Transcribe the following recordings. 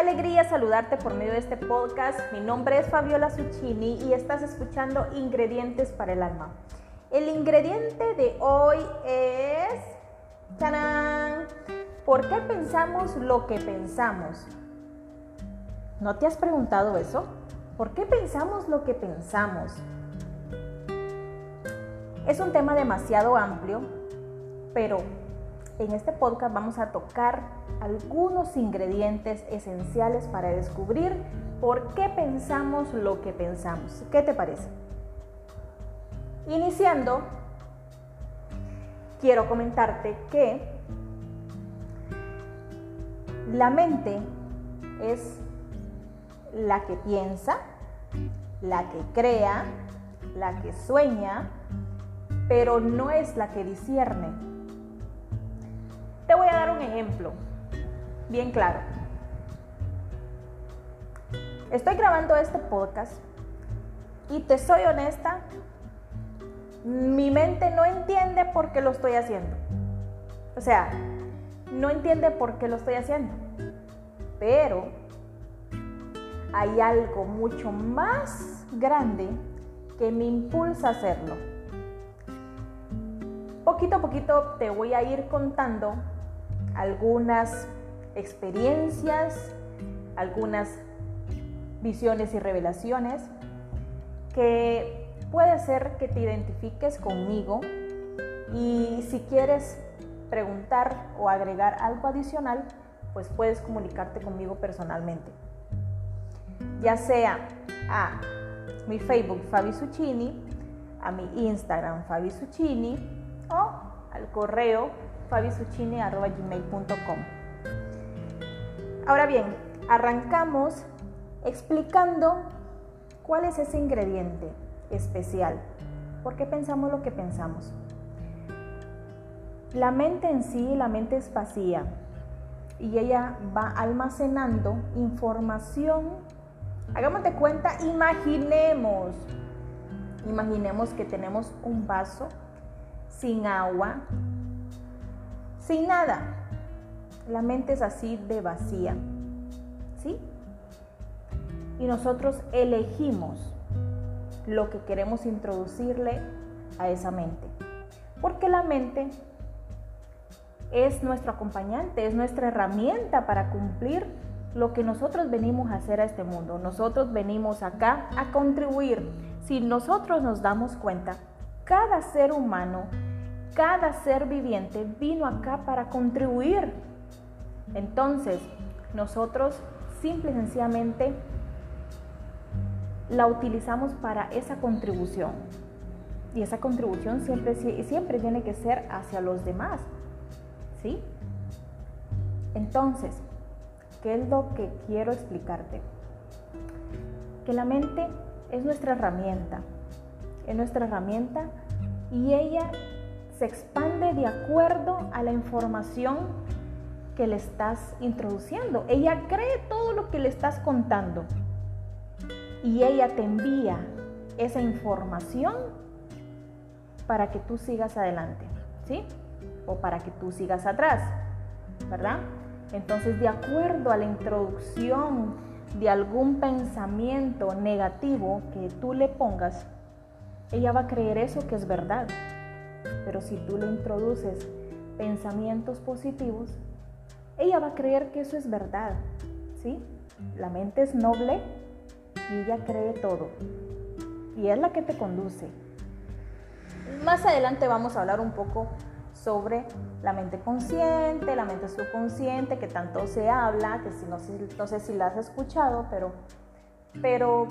alegría saludarte por medio de este podcast. Mi nombre es Fabiola Zuccini y estás escuchando Ingredientes para el Alma. El ingrediente de hoy es... ¡Tarán! ¿Por qué pensamos lo que pensamos? ¿No te has preguntado eso? ¿Por qué pensamos lo que pensamos? Es un tema demasiado amplio, pero en este podcast vamos a tocar algunos ingredientes esenciales para descubrir por qué pensamos lo que pensamos. ¿Qué te parece? Iniciando, quiero comentarte que la mente es la que piensa, la que crea, la que sueña, pero no es la que discierne. Te voy a dar un ejemplo bien claro. Estoy grabando este podcast y te soy honesta, mi mente no entiende por qué lo estoy haciendo. O sea, no entiende por qué lo estoy haciendo. Pero hay algo mucho más grande que me impulsa a hacerlo poquito a poquito te voy a ir contando algunas experiencias, algunas visiones y revelaciones que puede ser que te identifiques conmigo y si quieres preguntar o agregar algo adicional, pues puedes comunicarte conmigo personalmente. Ya sea a mi Facebook Fabi Succini, a mi Instagram Fabi Succini o al correo fabisuccini.gmail.com. Ahora bien, arrancamos explicando cuál es ese ingrediente especial. ¿Por qué pensamos lo que pensamos? La mente en sí, la mente es vacía y ella va almacenando información. Hagamos de cuenta, imaginemos, imaginemos que tenemos un vaso sin agua, sin nada. La mente es así de vacía. ¿Sí? Y nosotros elegimos lo que queremos introducirle a esa mente. Porque la mente es nuestro acompañante, es nuestra herramienta para cumplir lo que nosotros venimos a hacer a este mundo. Nosotros venimos acá a contribuir. Si nosotros nos damos cuenta, cada ser humano cada ser viviente vino acá para contribuir. Entonces, nosotros simple y sencillamente la utilizamos para esa contribución. Y esa contribución siempre, siempre tiene que ser hacia los demás. ¿Sí? Entonces, ¿qué es lo que quiero explicarte? Que la mente es nuestra herramienta. Es nuestra herramienta y ella se expande de acuerdo a la información que le estás introduciendo. Ella cree todo lo que le estás contando y ella te envía esa información para que tú sigas adelante, ¿sí? O para que tú sigas atrás, ¿verdad? Entonces, de acuerdo a la introducción de algún pensamiento negativo que tú le pongas, ella va a creer eso que es verdad. Pero si tú le introduces pensamientos positivos, ella va a creer que eso es verdad. ¿Sí? La mente es noble y ella cree todo. Y es la que te conduce. Más adelante vamos a hablar un poco sobre la mente consciente, la mente subconsciente, que tanto se habla, que si no, sé si la has escuchado, pero, pero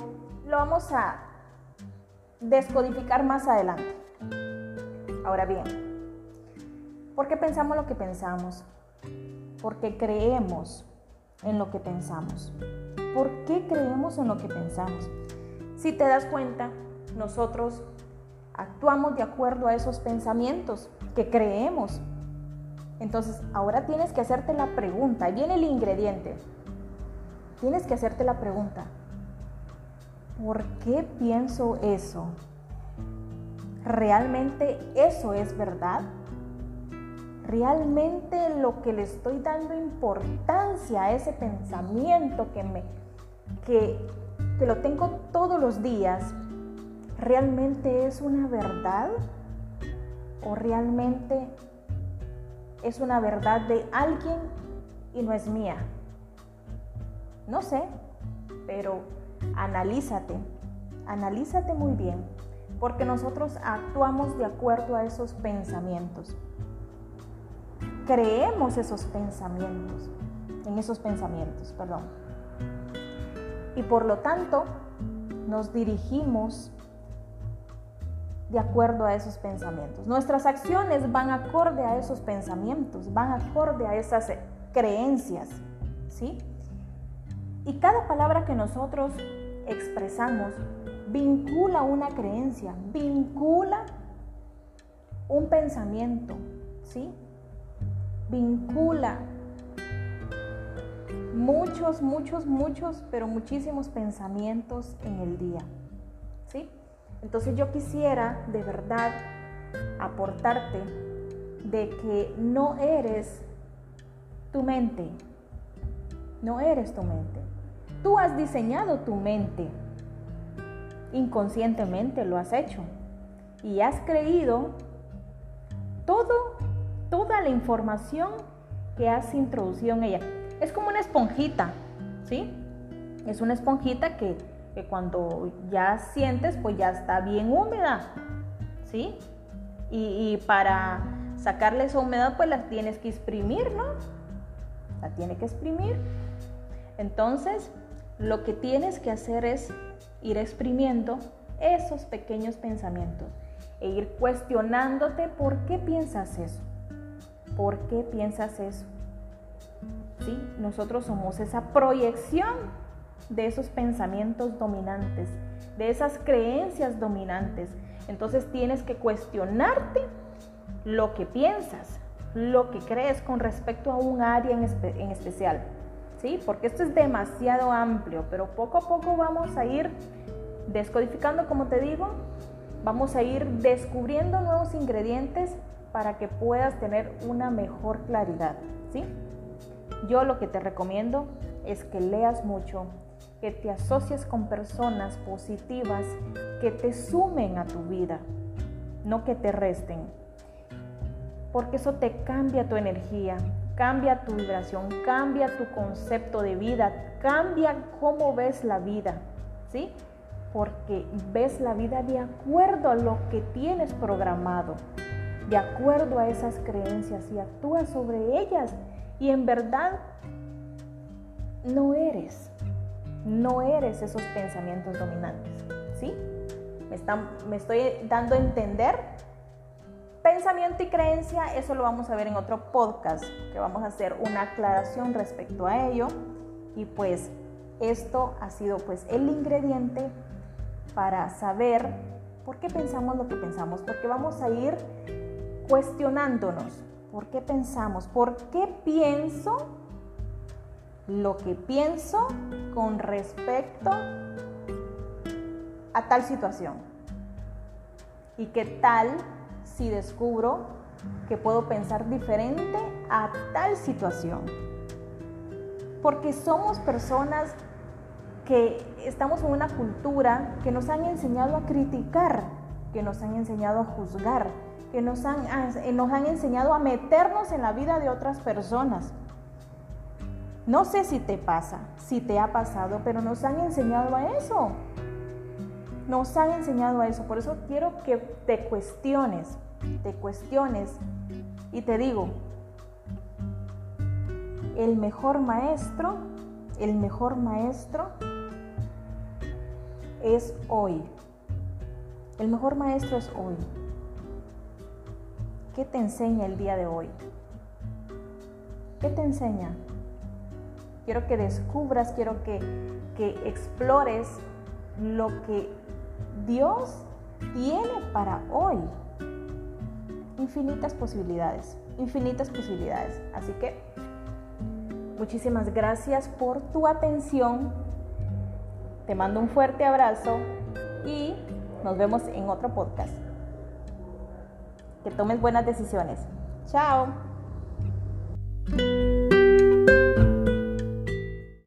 lo vamos a descodificar más adelante. Ahora bien, ¿por qué pensamos lo que pensamos? Porque creemos en lo que pensamos. ¿Por qué creemos en lo que pensamos? Si te das cuenta, nosotros actuamos de acuerdo a esos pensamientos que creemos. Entonces, ahora tienes que hacerte la pregunta, ahí viene el ingrediente. Tienes que hacerte la pregunta, ¿por qué pienso eso? ¿Realmente eso es verdad? realmente lo que le estoy dando importancia a ese pensamiento que me que, que lo tengo todos los días, realmente es una verdad o realmente es una verdad de alguien y no es mía. No sé, pero analízate, analízate muy bien, porque nosotros actuamos de acuerdo a esos pensamientos. Creemos esos pensamientos, en esos pensamientos, perdón. Y por lo tanto, nos dirigimos de acuerdo a esos pensamientos. Nuestras acciones van acorde a esos pensamientos, van acorde a esas creencias, ¿sí? Y cada palabra que nosotros expresamos vincula una creencia, vincula un pensamiento, ¿sí? Vincula muchos, muchos, muchos, pero muchísimos pensamientos en el día, ¿sí? Entonces yo quisiera de verdad aportarte de que no eres tu mente, no eres tu mente. Tú has diseñado tu mente, inconscientemente lo has hecho y has creído todo, toda la información que has introducido en ella. Es como una esponjita, ¿sí? Es una esponjita que que cuando ya sientes, pues ya está bien húmeda, ¿sí? Y, para sacarle esa humedad, pues la tienes que exprimir, ¿no? La tiene que exprimir. Entonces, lo que tienes que hacer es ir exprimiendo esos pequeños pensamientos e ir cuestionándote por qué piensas eso. ¿Por qué piensas eso? ¿Sí? Nosotros somos esa proyección de esos pensamientos dominantes, de esas creencias dominantes. Entonces tienes que cuestionarte lo que piensas, lo que crees con respecto a un área en, especial. ¿Sí? Porque esto es demasiado amplio, pero poco a poco vamos a ir descodificando, como te digo, vamos a ir descubriendo nuevos ingredientes para que puedas tener una mejor claridad, ¿sí? Yo lo que te recomiendo es que leas mucho, que te asocies con personas positivas que te sumen a tu vida, no que te resten. Porque eso te cambia tu energía, cambia tu vibración, cambia tu concepto de vida, cambia cómo ves la vida, ¿sí? Porque ves la vida de acuerdo a lo que tienes programado, de acuerdo a esas creencias y actúas sobre ellas y en verdad no eres no eres esos pensamientos dominantes, ¿sí? Me, estoy dando a entender. Pensamiento y creencia, eso lo vamos a ver en otro podcast, que vamos a hacer una aclaración respecto a ello. Y pues esto ha sido pues el ingrediente para saber por qué pensamos lo que pensamos, porque vamos a ir cuestionándonos, ¿por qué pensamos? ¿Por qué pienso lo que pienso con respecto a tal situación. ¿Y qué tal si descubro que puedo pensar diferente a tal situación? Porque somos personas que estamos en una cultura que nos han enseñado a criticar, que nos han enseñado a juzgar, que nos han, nos han enseñado a meternos en la vida de otras personas. No sé si te pasa, si te ha pasado, pero nos han enseñado a eso. Nos han enseñado a eso. Por eso quiero que te cuestiones, te cuestiones. Y te digo, el mejor maestro, el mejor maestro es hoy. El mejor maestro es hoy. ¿Qué te enseña el día de hoy? ¿Qué te enseña? quiero que descubras, quiero que, explores lo que Dios tiene para hoy. Infinitas posibilidades, infinitas posibilidades. Así que muchísimas gracias por tu atención. Te mando un fuerte abrazo y nos vemos en otro podcast. Que tomes buenas decisiones. Chao.